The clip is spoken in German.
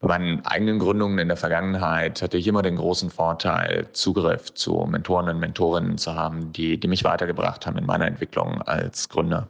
Bei meinen eigenen Gründungen in der Vergangenheit hatte ich immer den großen Vorteil, Zugriff zu Mentoren und Mentorinnen zu haben, die, die mich weitergebracht haben in meiner Entwicklung als Gründer.